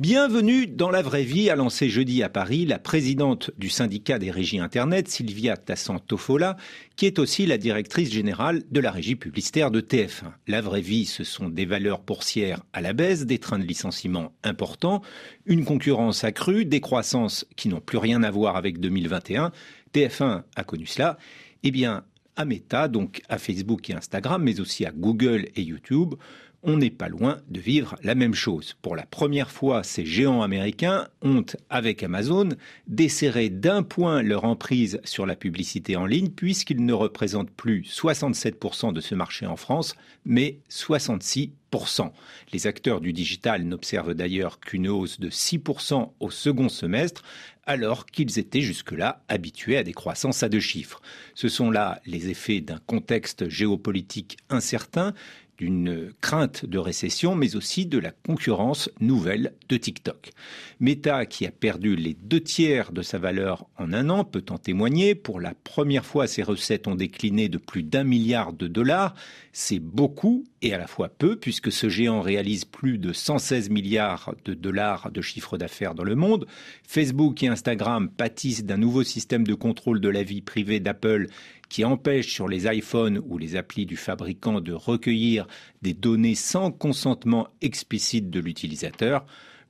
Bienvenue dans la vraie vie, a lancé jeudi à Paris la présidente du syndicat des régies Internet, Sylvia Tassan-Tofola, qui est aussi la directrice générale de la régie publicitaire de TF1. La vraie vie, ce sont des valeurs boursières à la baisse, des trains de licenciement importants, une concurrence accrue, des croissances qui n'ont plus rien à voir avec 2021. TF1 a connu cela. Eh bien, à Meta, donc à Facebook et Instagram, mais aussi à Google et YouTube, on n'est pas loin de vivre la même chose. Pour la première fois, ces géants américains ont, avec Amazon, desserré d'un point leur emprise sur la publicité en ligne, puisqu'ils ne représentent plus 67% de ce marché en France, mais 66%. Les acteurs du digital n'observent d'ailleurs qu'une hausse de 6% au second semestre, alors qu'ils étaient jusque-là habitués à des croissances à deux chiffres. Ce sont là les effets d'un contexte géopolitique incertain, d'une crainte de récession, mais aussi de la concurrence nouvelle de TikTok. Meta, qui a perdu les deux tiers de sa valeur en un an, peut en témoigner. Pour la première fois, ses recettes ont décliné de plus d'un milliard de dollars. C'est beaucoup et à la fois peu, puisque ce géant réalise plus de 116 milliards de dollars de chiffre d'affaires dans le monde. Facebook et Instagram pâtissent d'un nouveau système de contrôle de la vie privée d'Apple qui empêche sur les iPhones ou les applis du fabricant de recueillir des données sans consentement explicite de l'utilisateur.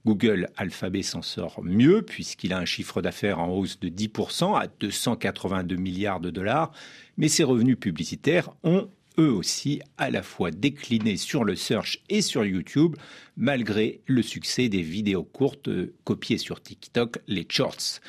Google Alphabet s'en sort mieux puisqu'il a un chiffre d'affaires en hausse de 10% à 282 milliards de dollars, mais ses revenus publicitaires ont eux aussi à la fois décliné sur le search et sur YouTube, malgré le succès des vidéos courtes copiées sur TikTok, les shorts.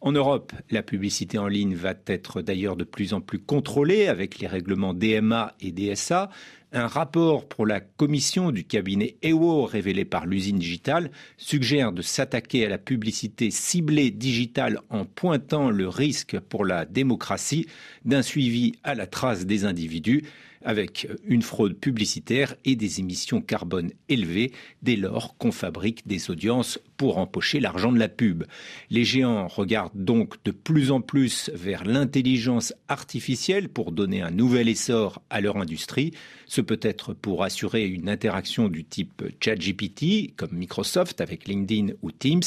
En Europe, la publicité en ligne va être d'ailleurs de plus en plus contrôlée avec les règlements DMA et DSA. Un rapport pour la commission du cabinet EWO révélé par l'usine digitale suggère de s'attaquer à la publicité ciblée digitale en pointant le risque pour la démocratie d'un suivi à la trace des individus avec une fraude publicitaire et des émissions carbone élevées dès lors qu'on fabrique des audiences pour empocher l'argent de la pub. Les géants regardent donc de plus en plus vers l'intelligence artificielle pour donner un nouvel essor à leur industrie. Ce peut être pour assurer une interaction du type ChatGPT, comme Microsoft avec LinkedIn ou Teams.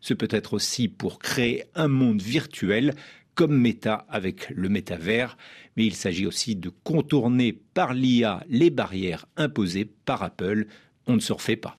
Ce peut être aussi pour créer un monde virtuel comme Meta avec le métavers, mais il s'agit aussi de contourner par l'IA les barrières imposées par Apple. On ne se refait pas.